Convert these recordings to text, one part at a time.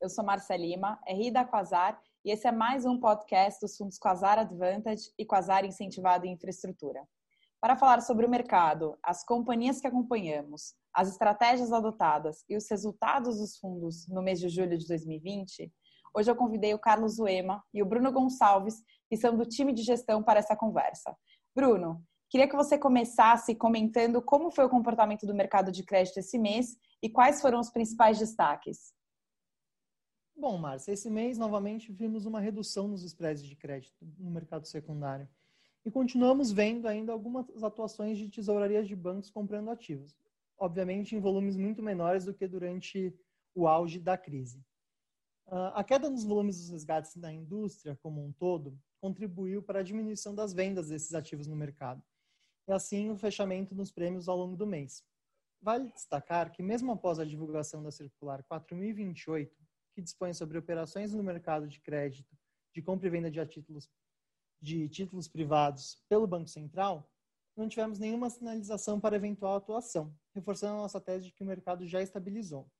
Eu sou Marcia Lima, RI da Quasar, e esse é mais um podcast dos fundos Quasar Advantage e Quasar Incentivado em Infraestrutura. Para falar sobre o mercado, as companhias que acompanhamos, as estratégias adotadas e os resultados dos fundos no mês de julho de 2020, hoje eu convidei o Carlos Uema e o Bruno Gonçalves, que são do time de gestão, para essa conversa. Bruno, queria que você começasse comentando como foi o comportamento do mercado de crédito esse mês e quais foram os principais destaques. Bom, Márcia, esse mês novamente vimos uma redução nos spreads de crédito no mercado secundário. E continuamos vendo ainda algumas atuações de tesourarias de bancos comprando ativos, obviamente em volumes muito menores do que durante o auge da crise. Ah, a queda nos volumes dos resgates da indústria como um todo contribuiu para a diminuição das vendas desses ativos no mercado, e assim o fechamento nos prêmios ao longo do mês. Vale destacar que, mesmo após a divulgação da Circular 4028, que dispõe sobre operações no mercado de crédito de compra e venda de títulos, de títulos privados pelo Banco Central, não tivemos nenhuma sinalização para eventual atuação, reforçando a nossa tese de que o mercado já estabilizou.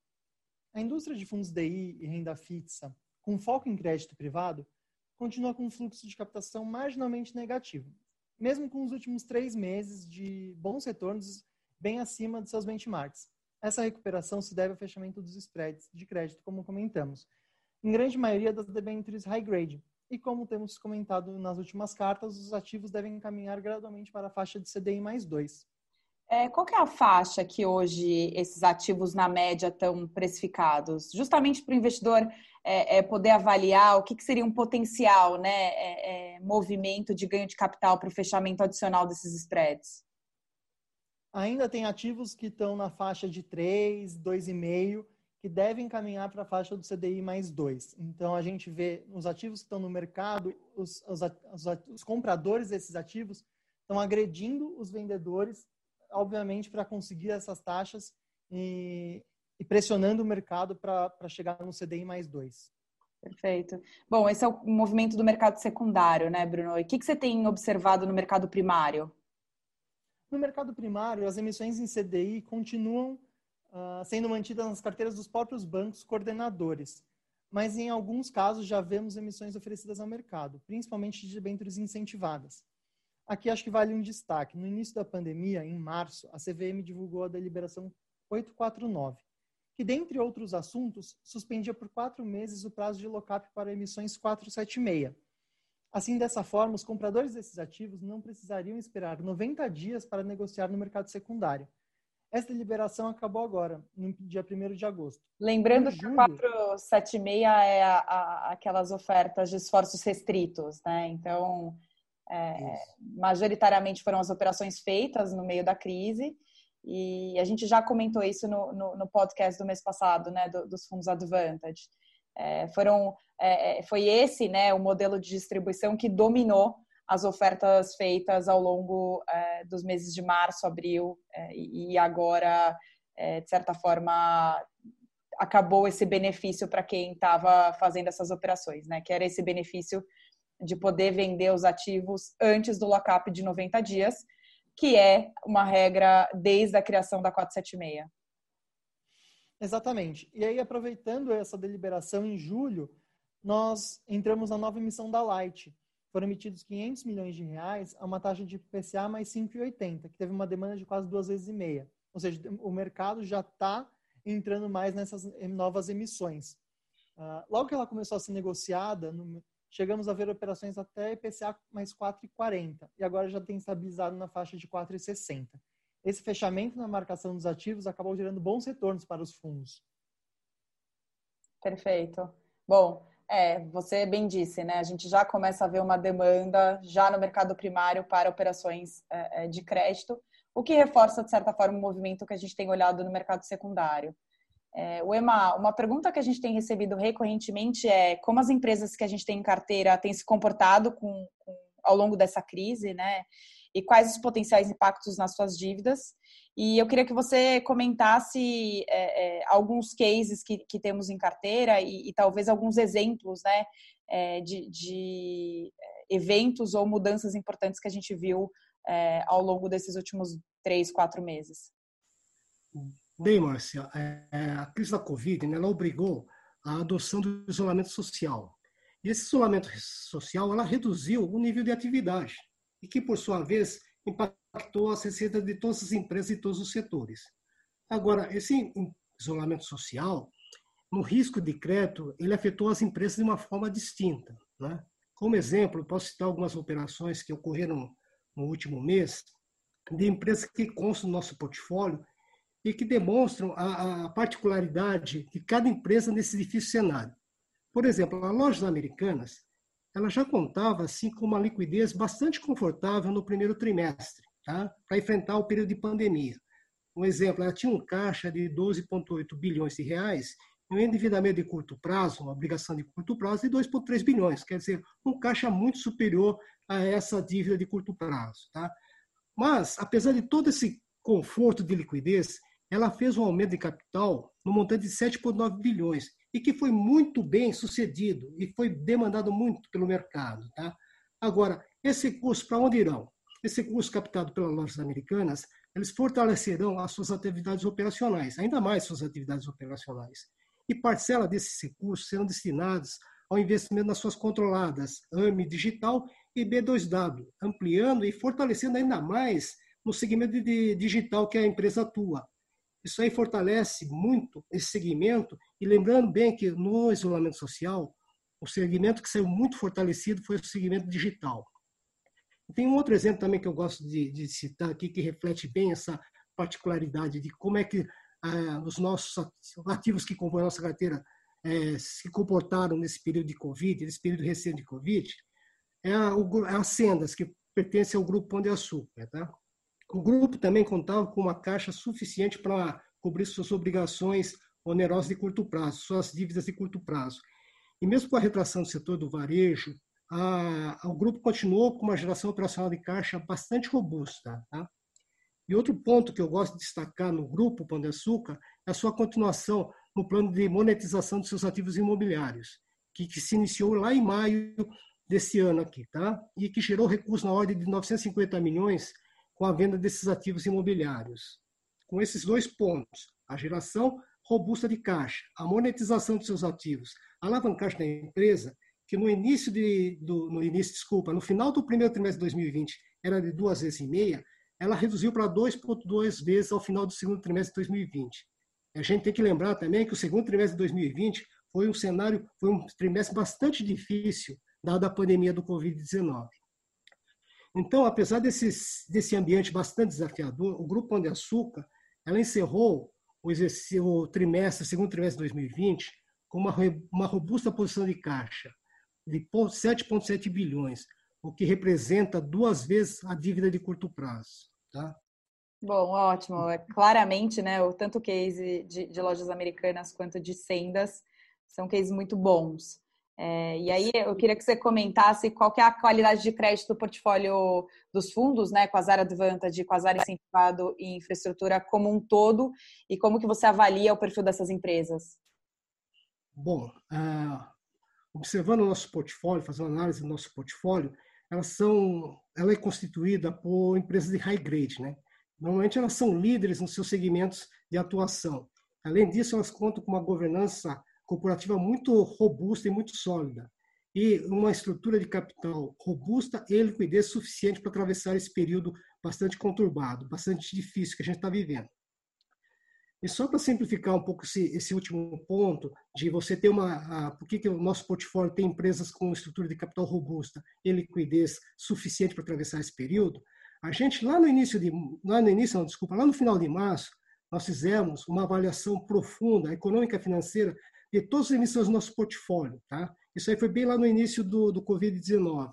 A indústria de fundos DI e renda fixa, com foco em crédito privado, continua com um fluxo de captação marginalmente negativo, mesmo com os últimos três meses de bons retornos bem acima de seus benchmarks, essa recuperação se deve ao fechamento dos spreads de crédito, como comentamos, em grande maioria das debêntures high grade. E como temos comentado nas últimas cartas, os ativos devem caminhar gradualmente para a faixa de CDI mais 2. É, qual é a faixa que hoje esses ativos, na média, estão precificados? Justamente para o investidor é, é, poder avaliar o que, que, seria um potencial né, é, é, movimento de ganho de capital para o fechamento adicional desses spreads ainda tem ativos que estão na faixa de 3, 2,5, que devem caminhar para a faixa do CDI mais 2. Então, a gente vê os ativos que estão no mercado, os, os, os, os compradores desses ativos estão agredindo os vendedores, obviamente, para conseguir essas taxas e, e pressionando o mercado para chegar no CDI mais 2. Perfeito. Bom, esse é o movimento do mercado secundário, né, Bruno? E o que, que você tem observado no mercado primário? No mercado primário, as emissões em CDI continuam uh, sendo mantidas nas carteiras dos próprios bancos coordenadores, mas em alguns casos já vemos emissões oferecidas ao mercado, principalmente de debêntures incentivadas. Aqui acho que vale um destaque. No início da pandemia, em março, a CVM divulgou a deliberação 849, que, dentre outros assuntos, suspendia por quatro meses o prazo de lock-up para emissões 476 Assim, dessa forma, os compradores desses ativos não precisariam esperar 90 dias para negociar no mercado secundário. Essa deliberação acabou agora, no dia 1 de agosto. Lembrando que o 476 é a, a, aquelas ofertas de esforços restritos, né? Então, é, majoritariamente foram as operações feitas no meio da crise, e a gente já comentou isso no, no, no podcast do mês passado, né, do, dos fundos Advantage. É, foram, é, é, foi esse né, o modelo de distribuição que dominou as ofertas feitas ao longo é, dos meses de março, abril é, e agora, é, de certa forma, acabou esse benefício para quem estava fazendo essas operações, né? Que era esse benefício de poder vender os ativos antes do lock-up de 90 dias, que é uma regra desde a criação da 476. Exatamente. E aí, aproveitando essa deliberação em julho, nós entramos na nova emissão da Light. Foram emitidos 500 milhões de reais a uma taxa de PCA mais 5,80, que teve uma demanda de quase duas vezes e meia. Ou seja, o mercado já está entrando mais nessas novas emissões. Uh, logo que ela começou a ser negociada, no, chegamos a ver operações até IPCA mais 4,40 e agora já tem estabilizado na faixa de 4,60 esse fechamento na marcação dos ativos acabou gerando bons retornos para os fundos. Perfeito. Bom, é, você bem disse, né? A gente já começa a ver uma demanda já no mercado primário para operações é, é de crédito, o que reforça, de certa forma, o movimento que a gente tem olhado no mercado secundário. É, o EMA, uma pergunta que a gente tem recebido recorrentemente é como as empresas que a gente tem em carteira têm se comportado com, com, ao longo dessa crise, né? E quais os potenciais impactos nas suas dívidas. E eu queria que você comentasse é, é, alguns cases que, que, temos em carteira e, e talvez alguns exemplos né, é, de, de, é, eventos ou mudanças importantes que a gente viu é, ao longo desses últimos três, quatro meses. Bem, Márcia, é, a crise da Covid né, ela obrigou a adoção do isolamento social. E esse isolamento social ela reduziu o nível de atividade, e que, por sua vez, impactou as receitas de todas as empresas e todos os setores. Agora, esse isolamento social, no risco de crédito, ele afetou as empresas de uma forma distinta. Né? Como exemplo, posso citar algumas operações que ocorreram no último mês, de empresas que constam no nosso portfólio e que demonstram a, a particularidade de cada empresa nesse difícil cenário. Por exemplo, a Lojas Americanas, ela já contava assim com uma liquidez bastante confortável no primeiro trimestre, tá? para enfrentar o período de pandemia. Um exemplo, ela tinha um caixa de 12,8 bilhões de reais e um endividamento de curto prazo, uma obrigação de curto prazo de 2,3 bilhões, quer dizer, um caixa muito superior a essa dívida de curto prazo. Tá? Mas, apesar de todo esse conforto de liquidez, ela fez um aumento de capital no montante de 7,9 bilhões e que foi muito bem sucedido e foi demandado muito pelo mercado. Tá? Agora, esse recurso para onde irão? Esse recurso captado pelas lojas americanas, eles fortalecerão as suas atividades operacionais, ainda mais suas atividades operacionais. E parcela desses recursos serão destinados ao investimento nas suas controladas AME Digital e B2W, ampliando e fortalecendo ainda mais no segmento de digital que a empresa atua, isso aí fortalece muito esse segmento. E lembrando bem que no isolamento social, o segmento que saiu muito fortalecido foi o segmento digital. Tem um outro exemplo também que eu gosto de, de citar aqui, que reflete bem essa particularidade de como é que ah, os nossos ativos que compõem a nossa carteira eh, se comportaram nesse período de Covid, nesse período recente de Covid, é, a, o, é as sendas que pertencem ao grupo Pão de Açúcar. Tá? O grupo também contava com uma caixa suficiente para cobrir suas obrigações onerosas de curto prazo, suas dívidas de curto prazo. E mesmo com a retração do setor do varejo, a, o grupo continuou com uma geração operacional de caixa bastante robusta. Tá? E outro ponto que eu gosto de destacar no grupo Pão de Açúcar é a sua continuação no plano de monetização dos seus ativos imobiliários, que, que se iniciou lá em maio desse ano aqui, tá? E que gerou recursos na ordem de 950 milhões com a venda desses ativos imobiliários. Com esses dois pontos, a geração robusta de caixa, a monetização de seus ativos, a alavancagem da empresa, que no início de, do, no início, desculpa, no final do primeiro trimestre de 2020 era de duas vezes e meia, ela reduziu para 2,2 vezes ao final do segundo trimestre de 2020. A gente tem que lembrar também que o segundo trimestre de 2020 foi um cenário, foi um trimestre bastante difícil, dada a pandemia do Covid-19. Então, apesar desses, desse ambiente bastante desafiador, o Grupo Pão de Açúcar ela encerrou o, o trimestre, segundo trimestre de 2020, com uma, uma robusta posição de caixa de 7,7 bilhões, o que representa duas vezes a dívida de curto prazo. Tá? Bom, ótimo. É, claramente, né, o tanto case de, de lojas americanas quanto de sendas são cases muito bons. É, e aí eu queria que você comentasse qual que é a qualidade de crédito do portfólio dos fundos, né, com a Zara Advantage, com a Zara Incentivado e Infraestrutura como um todo, e como que você avalia o perfil dessas empresas? Bom, uh, observando o nosso portfólio, fazendo análise do nosso portfólio, elas são, ela é constituída por empresas de high grade, né? Normalmente elas são líderes nos seus segmentos de atuação. Além disso, elas contam com uma governança corporativa muito robusta e muito sólida, e uma estrutura de capital robusta e liquidez suficiente para atravessar esse período bastante conturbado, bastante difícil que a gente está vivendo. E só para simplificar um pouco esse, esse, último ponto, de você ter uma. A, por que, que o nosso portfólio tem empresas com estrutura de capital robusta e liquidez suficiente para atravessar esse período? A gente, lá no início de. Lá no início, não, desculpa, lá no final de março, nós fizemos uma avaliação profunda, econômica financeira, de todas as emissões do nosso portfólio. Tá? Isso aí foi bem lá no início do, do Covid-19.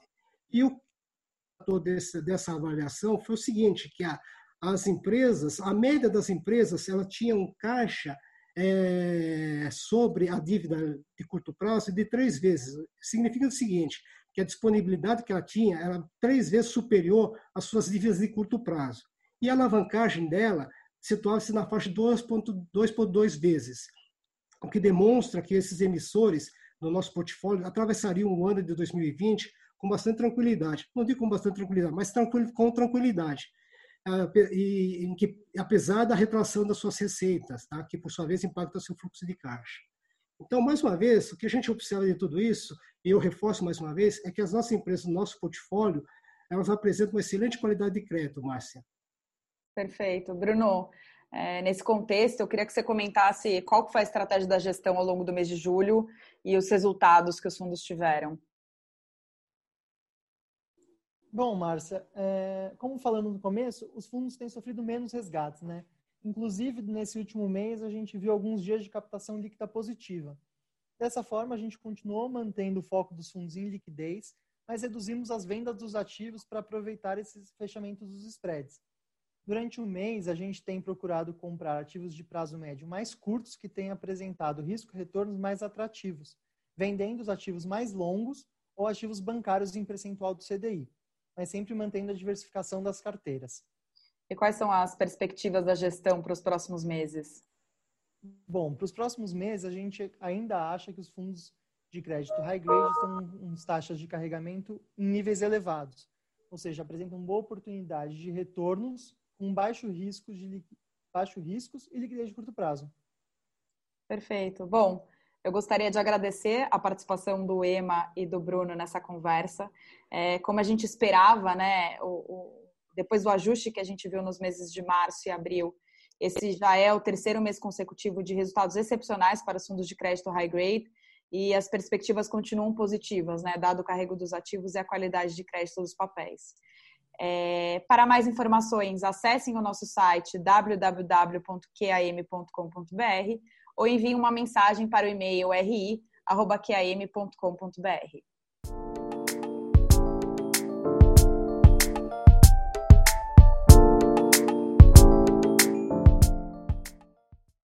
E o desse, dessa avaliação foi o seguinte, que a, as empresas, a média das empresas, ela tinha um caixa é, sobre a dívida de curto prazo de três vezes. Significa o seguinte, que a disponibilidade que ela tinha era três vezes superior às suas dívidas de curto prazo. E a alavancagem dela situava-se na faixa de 2,2 vezes o que demonstra que esses emissores no nosso portfólio atravessariam o ano de 2020 com bastante tranquilidade. Não digo com bastante tranquilidade, mas com tranquilidade. Ah, e, em que, apesar da retração das suas receitas, tá? que por sua vez impacta o seu fluxo de caixa. Então, mais uma vez, o que a gente observa de tudo isso, e eu reforço mais uma vez, é que as nossas empresas, no nosso portfólio, elas apresentam uma excelente qualidade de crédito, Márcia. Perfeito. Bruno, é, nesse contexto, eu queria que você comentasse qual foi a estratégia da gestão ao longo do mês de julho e os resultados que os fundos tiveram. Bom, Márcia, é, como falando no começo, os fundos têm sofrido menos resgates, né? Inclusive, nesse último mês, a gente viu alguns dias de captação líquida positiva. Dessa forma, a gente continuou mantendo o foco dos fundos em liquidez, mas reduzimos as vendas dos ativos para aproveitar esses fechamentos dos spreads. Durante o mês, a gente tem procurado comprar ativos de prazo médio mais curtos que têm apresentado risco-retornos mais atrativos, vendendo os ativos mais longos ou ativos bancários em percentual do CDI, mas sempre mantendo a diversificação das carteiras. E quais são as perspectivas da gestão para os próximos meses? Bom, para os próximos meses, a gente ainda acha que os fundos de crédito high grade estão com taxas de carregamento em níveis elevados, ou seja, apresentam boa oportunidade de retornos com baixo risco de baixo riscos e liquidez de curto prazo. Perfeito. Bom, eu gostaria de agradecer a participação do Ema e do Bruno nessa conversa. É, como a gente esperava, né, o, o, depois do ajuste que a gente viu nos meses de março e abril, esse já é o terceiro mês consecutivo de resultados excepcionais para os fundos de crédito high grade e as perspectivas continuam positivas, né, dado o carrego dos ativos e a qualidade de crédito dos papéis. É, para mais informações, acessem o nosso site www.qam.com.br ou enviem uma mensagem para o e-mail ri.qam.com.br.